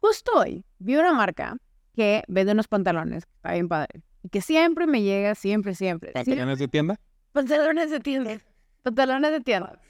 Justo hoy vi una marca que vende unos pantalones, está bien padre, y que siempre me llega, siempre, siempre. siempre- ¿Pantalones de tienda? Pantalones de tienda. Pantalones de tienda.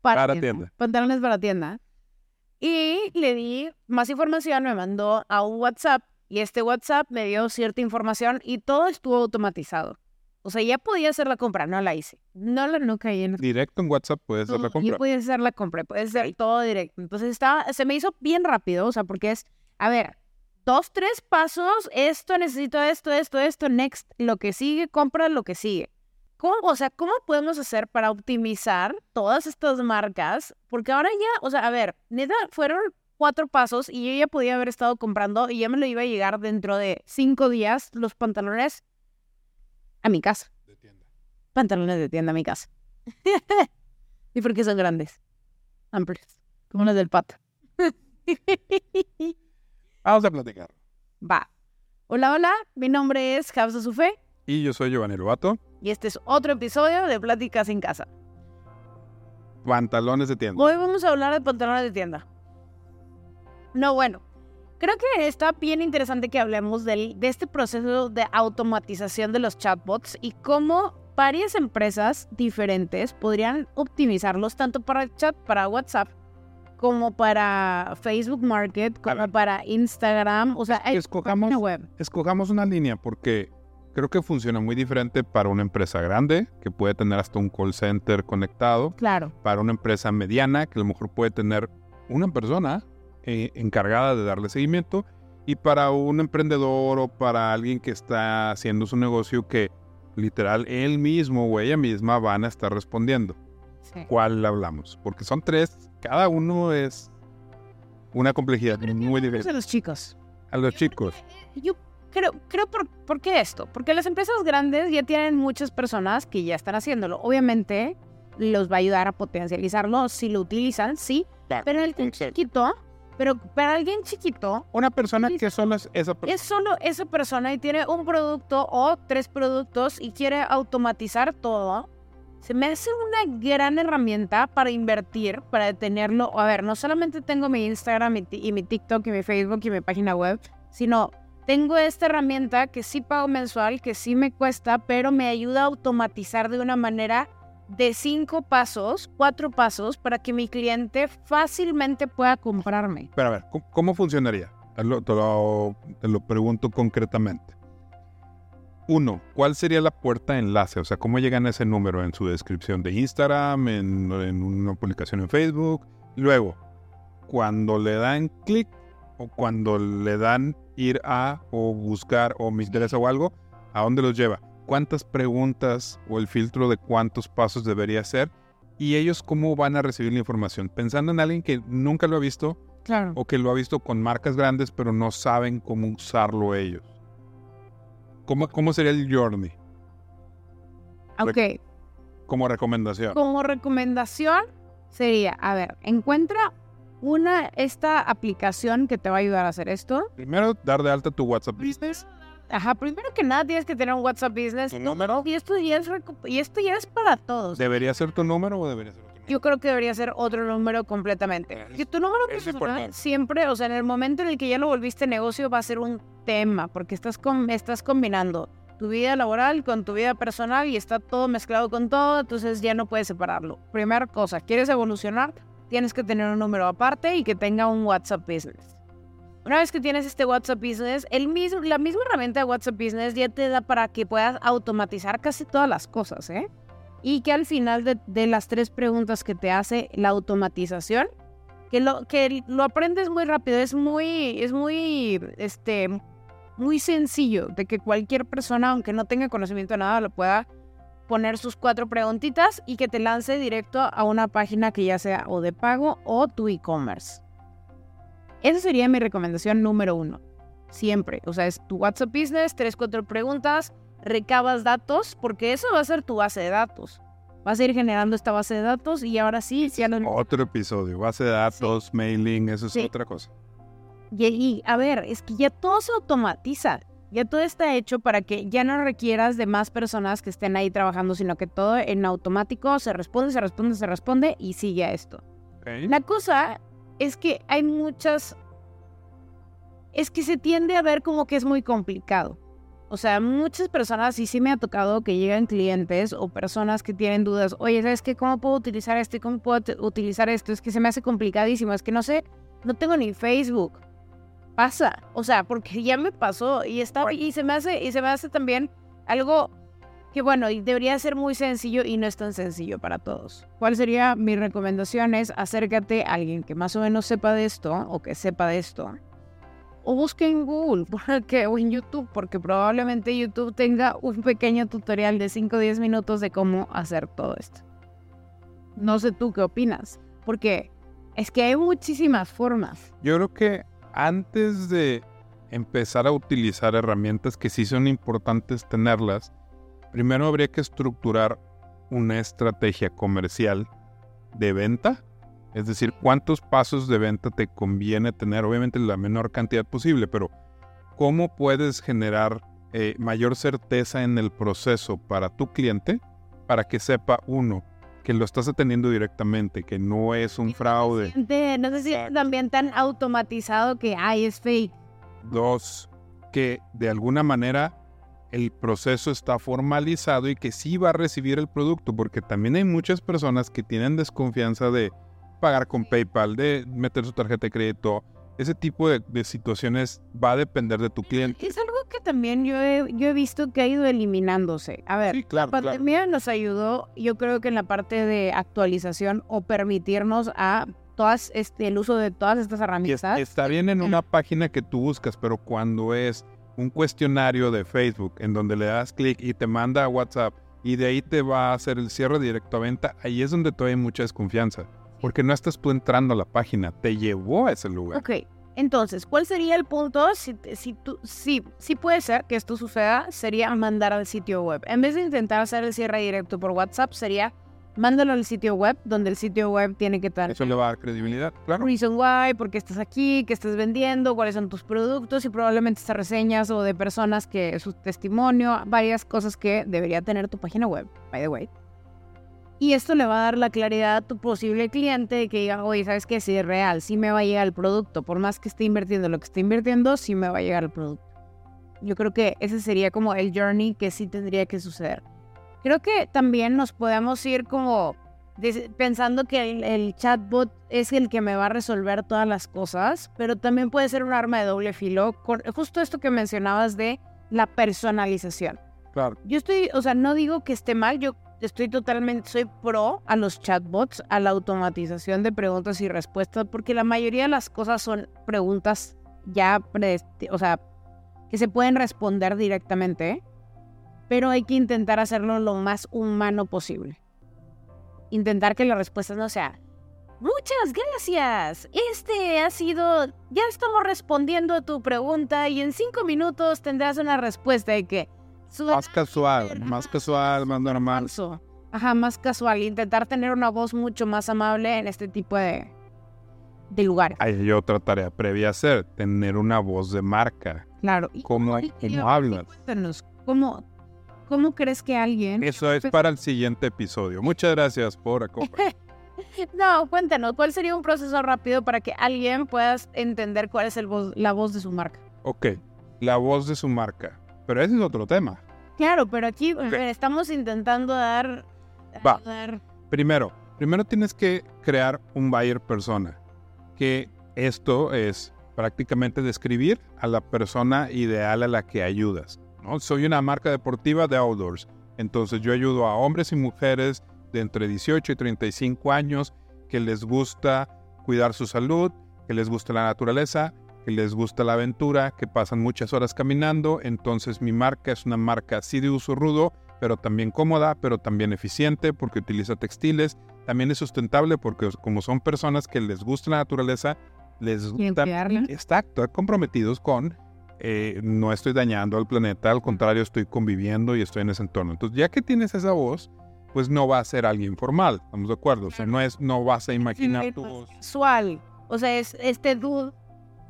Para, Para tienda. tienda. Pantalones para tienda. Y le di más información, me mandó a un WhatsApp y este WhatsApp me dio cierta información y todo estuvo automatizado. O sea, ya podía hacer la compra, no la hice. No la no caí en Directo en WhatsApp puedes hacer la compra. Yo podía hacer la compra, puede ser todo directo. Entonces estaba, se me hizo bien rápido, o sea, porque es, a ver, dos, tres pasos, esto, necesito esto, esto, esto, next, lo que sigue, compra lo que sigue. ¿Cómo, o sea, ¿cómo podemos hacer para optimizar todas estas marcas? Porque ahora ya, o sea, a ver, neta, fueron cuatro pasos y yo ya podía haber estado comprando y ya me lo iba a llegar dentro de cinco días los pantalones a mi casa. De tienda. Pantalones de tienda a mi casa. ¿Y por qué son grandes? Amplios. Como los del pato. Vamos a platicar. Va. Hola, hola. Mi nombre es Javsa Sufé Y yo soy Giovanni Lobato. y este es otro episodio de Pláticas en Casa. Pantalones de tienda. Hoy vamos a hablar de pantalones de tienda. No, bueno. Creo que está bien interesante que hablemos del- de este proceso de automatización de los chatbots y cómo varias empresas diferentes podrían optimizarlos tanto para el chat, para WhatsApp, como para Facebook Market, como para Instagram. O sea, Escojamos, página web. escojamos una línea porque creo que funciona muy diferente para una empresa grande, que puede tener hasta un call center conectado, Claro. para una empresa mediana, que a lo mejor puede tener una persona eh, encargada de darle seguimiento, y para un emprendedor o para alguien que está haciendo su negocio que literal él mismo o ella misma van a estar respondiendo. Sí. ¿Cuál hablamos? Porque son tres, cada uno es una complejidad muy diferente. a los chicos. A los chicos. Yo creo, creo por, ¿por qué esto? Porque las empresas grandes ya tienen muchas personas que ya están haciéndolo. Obviamente los va a ayudar a potencializarlo si lo utilizan, sí. Pero el chiquito, pero para alguien chiquito Una persona que solo es esa persona. es solo esa persona y tiene un producto o tres productos y quiere automatizar todo. Se me hace una gran herramienta para invertir, para tenerlo. A ver, no solamente tengo mi Instagram y, y mi TikTok y mi Facebook y mi página web, sino tengo esta herramienta que sí pago mensual, que sí me cuesta, pero me ayuda a automatizar de una manera de cinco pasos, cuatro pasos, para que mi cliente fácilmente pueda comprarme. Pero a ver, ¿cómo, funcionaría? Te lo, te lo- te lo pregunto concretamente. Uno, ¿cuál sería la puerta de enlace? O sea, ¿cómo llegan a ese número en su descripción de Instagram, en, en una publicación en Facebook? Luego, cuando le dan clic o cuando le dan ir a o buscar o me interesa o algo, ¿a dónde los lleva? ¿Cuántas preguntas o el filtro de cuántos pasos debería hacer? Y ellos cómo van a recibir la información. Pensando en alguien que nunca lo ha visto, Claro. o que lo ha visto con marcas grandes pero no saben cómo usarlo ellos. ¿Cómo, cómo sería el journey Ok. como recomendación? Como recomendación sería, a ver, encuentra una, esta aplicación que te va a ayudar a hacer esto. Primero, dar de alta tu WhatsApp Business. Ajá, primero que nada tienes que tener un WhatsApp Business. ¿Tu número? Y esto ya es, y esto ya es para todos. ¿Debería ser tu número o debería ser otro número? Yo creo que debería ser otro número completamente. Es- Que tu número es personal siempre, o sea, en el momento en el que ya lo volviste negocio va a ser un tema, porque estás, com- estás combinando tu vida laboral con tu vida personal y está todo mezclado con todo, entonces ya no puedes separarlo. Primera cosa, ¿quieres evolucionar? Tienes que tener un número aparte y que tenga un WhatsApp Business. Una vez que tienes este WhatsApp Business, el mismo, la misma herramienta de WhatsApp Business ya te da para que puedas automatizar casi todas las cosas, ¿eh? Y que al final de, las tres preguntas que te hace la automatización, que lo, que lo aprendes muy rápido, es muy, es muy, este, muy sencillo de que cualquier persona, aunque no tenga conocimiento de nada, lo pueda poner sus cuatro preguntitas y que te lance directo a una página que ya sea o de pago o tu e-commerce. Esa sería mi recomendación número uno. Siempre. O sea, es tu WhatsApp Business, tres, cuatro preguntas, recabas datos, porque eso va a ser tu base de datos. Vas a ir generando esta base de datos y ahora sí, ya lo... Otro episodio, base de datos, mailing, eso es Sí. otra cosa. Y, y, a ver, es que ya todo se automatiza. Ya todo está hecho para que ya no requieras de más personas que estén ahí trabajando, sino que todo en automático se responde, se responde, se responde y sigue a esto. La cosa es que hay muchas es que se tiende a ver como que es muy complicado. O sea, muchas personas, y sí me ha tocado que llegan clientes o personas que tienen dudas, oye, ¿sabes qué? ¿Cómo puedo utilizar esto cómo puedo utilizar esto? Es que se me hace complicadísimo, es que no sé, no tengo ni Facebook. Pasa, o sea, porque ya me pasó y está y se me hace y se me hace también algo que bueno, debería ser muy sencillo y no es tan sencillo para todos. ¿Cuál sería mi recomendación? Es acércate a alguien que más o menos sepa de esto o que sepa de esto o busque en Google porque, o en YouTube, porque probablemente YouTube tenga un pequeño tutorial de 5 o 10 minutos de cómo hacer todo esto. No sé tú qué opinas, porque es que hay muchísimas formas. Yo creo que antes de empezar a utilizar herramientas que sí son importantes tenerlas, primero habría que estructurar una estrategia comercial de venta es decir, cuántos pasos de venta te conviene tener, obviamente la menor cantidad posible, pero cómo puedes generar eh, mayor certeza en el proceso para tu cliente para que sepa, uno, que lo estás atendiendo directamente, que no es un fraude. No sé si también tan automatizado que, ay, es fake. Dos, que de alguna manera el proceso está formalizado y que sí va a recibir el producto, porque también hay muchas personas que tienen desconfianza de, pagar con PayPal, de meter su tarjeta de crédito. Ese tipo de, situaciones va a depender de tu cliente. Es algo que también yo he, yo he visto que ha ido eliminándose. A ver, la pandemia nos ayudó, yo creo que en la parte de actualización o permitirnos a todas este, el uso de todas estas herramientas. está bien en una página que tú buscas, pero cuando es un cuestionario de Facebook en donde le das clic y te manda a WhatsApp y de ahí te va a hacer el cierre directo a venta, ahí es donde todavía hay mucha desconfianza. Porque no estás tú entrando a la página, te llevó a ese lugar. Ok, entonces, ¿cuál sería el punto? Si, si, tú, si, si puede ser que esto suceda, sería mandar al sitio web. En vez de intentar hacer el cierre directo por WhatsApp, sería mándalo al sitio web, donde el sitio web tiene que estar. Eso le va a dar credibilidad, claro. Reason why, por qué estás aquí, qué estás vendiendo, cuáles son tus productos y probablemente estas reseñas o de personas que su testimonio, varias cosas que debería tener tu página web, by the way. Y esto le va a dar la claridad a tu posible cliente de que diga, oye, ¿sabes qué? Si es real, sí me va a llegar el producto. Por más que esté invirtiendo lo que esté invirtiendo, sí me va a llegar el producto. Yo creo que ese sería como el journey que sí tendría que suceder. Creo que también nos podemos ir como pensando que el, chatbot es el que me va a resolver todas las cosas, pero también puede ser un arma de doble filo. justo esto que mencionabas de la personalización. Claro. Yo estoy, o sea, no digo que esté mal, yo estoy totalmente, soy pro a los chatbots, a la automatización de preguntas y respuestas, porque la mayoría de las cosas son preguntas ya, o sea, que se pueden responder directamente, pero hay que intentar hacerlo lo más humano posible. Intentar que la respuesta no sea, muchas gracias, este ha sido, ya estamos respondiendo a tu pregunta y en cinco minutos tendrás una respuesta de que más casual, más casual, más normal. Ajá, más casual. Intentar tener una voz mucho más amable en este tipo de, de lugares. Hay otra tarea previa a hacer, tener una voz de marca. Claro. ¿Cómo, cómo hablas? Cuéntanos, ¿cómo, ¿cómo crees que alguien... Eso es para el siguiente episodio. Muchas gracias por acompañarnos. no, cuéntanos, ¿cuál sería un proceso rápido para que alguien pueda entender cuál es el la voz de su marca? Ok, la voz de su marca. Pero ese es otro tema. Claro, pero aquí estamos intentando dar, Va. Primero, primero tienes que crear un buyer persona. Que esto es prácticamente describir a la persona ideal a la que ayudas. ¿No? Soy una marca deportiva de outdoors. Entonces yo ayudo a hombres y mujeres de entre 18 y 35 años que les gusta cuidar su salud, que les gusta la naturaleza que les gusta la aventura, que pasan muchas horas caminando, entonces mi marca es una marca sí de uso rudo, pero también cómoda, pero también eficiente porque utiliza textiles, también es sustentable porque como son personas que les gusta la naturaleza, les gusta... Exacto, comprometidos con eh, no estoy dañando al planeta, al contrario, estoy conviviendo y estoy en ese entorno. Entonces, ya que tienes esa voz, pues no va a ser alguien formal, ¿estamos de acuerdo? O sea, no, es, no vas a imaginar tu voz. Sual. O sea, es este dude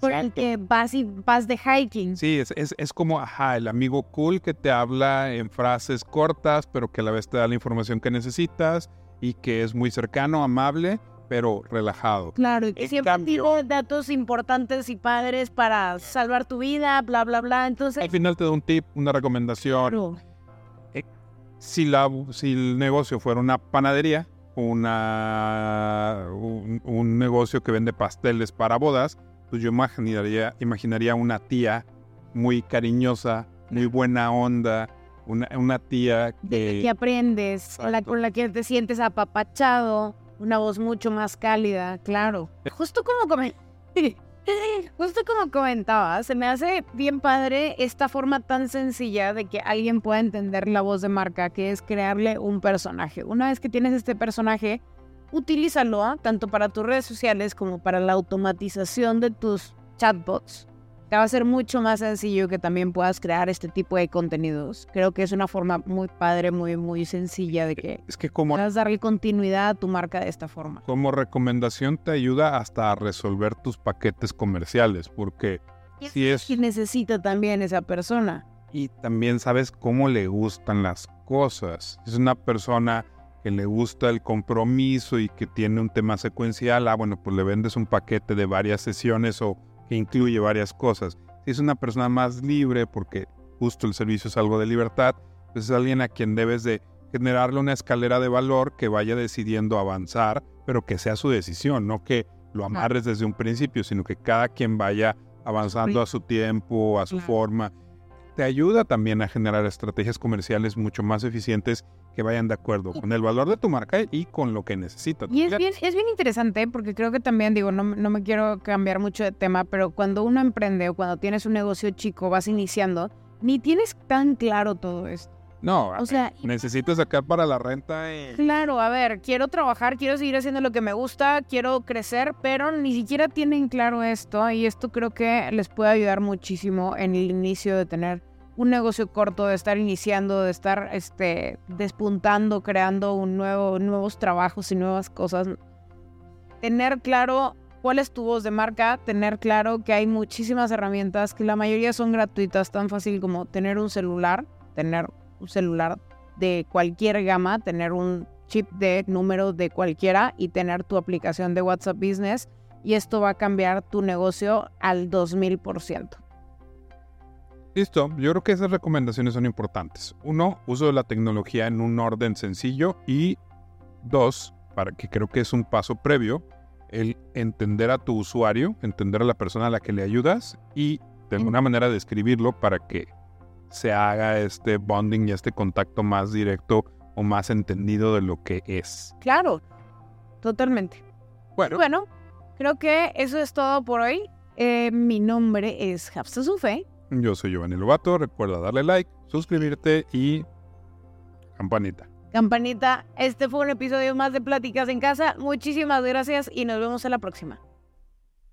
por el que vas, y, vas de hiking. Sí, es, es, es, como, ajá, el amigo cool que te habla en frases cortas, pero que a la vez te da la información que necesitas y que es muy cercano, amable, pero relajado. Claro, y que En siempre cambio- tiene datos importantes y padres para salvar tu vida, bla, bla, bla. Entonces, Al final te da un tip, una recomendación. claro, Si, la, si el negocio fuera una panadería, una, un, un negocio que vende pasteles para bodas, pues yo imaginaría, imaginaría una tía muy cariñosa, muy buena onda, una, una tía de que... que aprendes, la, con la que te sientes apapachado, una voz mucho más cálida, claro. Justo como comen- Justo como comentaba, se me hace bien padre esta forma tan sencilla de que alguien pueda entender la voz de marca, que es crearle un personaje. Una vez que tienes este personaje, utilízalo ¿ah? tanto para tus redes sociales como para la automatización de tus chatbots. Te va a ser mucho más sencillo que también puedas crear este tipo de contenidos. Creo que es una forma muy padre, muy, muy sencilla de que Es que como, puedas darle continuidad a tu marca de esta forma. como recomendación te ayuda hasta a resolver tus paquetes comerciales, porque si es... Y necesita también esa persona. y también sabes cómo le gustan las cosas. Es una persona que le gusta el compromiso y que tiene un tema secuencial, ah, bueno, pues le vendes un paquete de varias sesiones o que incluye varias cosas. Si es una persona más libre, porque justo el servicio es algo de libertad, pues es alguien a quien debes de generarle una escalera de valor que vaya decidiendo avanzar, pero que sea su decisión, no que lo amarres desde un principio, sino que cada quien vaya avanzando a su tiempo, a su forma te ayuda también a generar estrategias comerciales mucho más eficientes que vayan de acuerdo con el valor de tu marca y con lo que necesita. tu Y es bien, es bien interesante porque creo que también, digo, no, no me quiero cambiar mucho de tema, pero cuando uno emprende o cuando tienes un negocio chico, vas iniciando, ni tienes tan claro todo esto. No, O sea, necesitas sacar para la renta y... Claro, a ver, quiero trabajar, quiero seguir haciendo lo que me gusta, quiero crecer, pero ni siquiera tienen claro esto y esto creo que les puede ayudar muchísimo en el inicio de tener un negocio corto, de estar iniciando, de estar este, despuntando, creando un nuevo, nuevos trabajos y nuevas cosas. Tener claro cuál es tu voz de marca, tener claro que hay muchísimas herramientas, que la mayoría son gratuitas, tan fácil como tener un celular, tener un celular de cualquier gama, tener un chip de número de cualquiera y tener tu aplicación de WhatsApp Business y esto va a cambiar tu negocio al 2000%. Listo, yo creo que esas recomendaciones son importantes. Uno, uso de la tecnología en un orden sencillo y dos, para que creo que es un paso previo, el entender a tu usuario, entender a la persona a la que le ayudas y de alguna manera describirlo para que se haga este bonding y este contacto más directo o más entendido de lo que es. Claro, totalmente. Bueno, Bueno, creo que eso es todo por hoy. Eh, mi nombre es Hafsa Sufe. yo soy Giovanni Lobato, recuerda darle like, suscribirte y campanita. Campanita, este fue un episodio más de Pláticas en Casa. Muchísimas gracias y nos vemos en la próxima.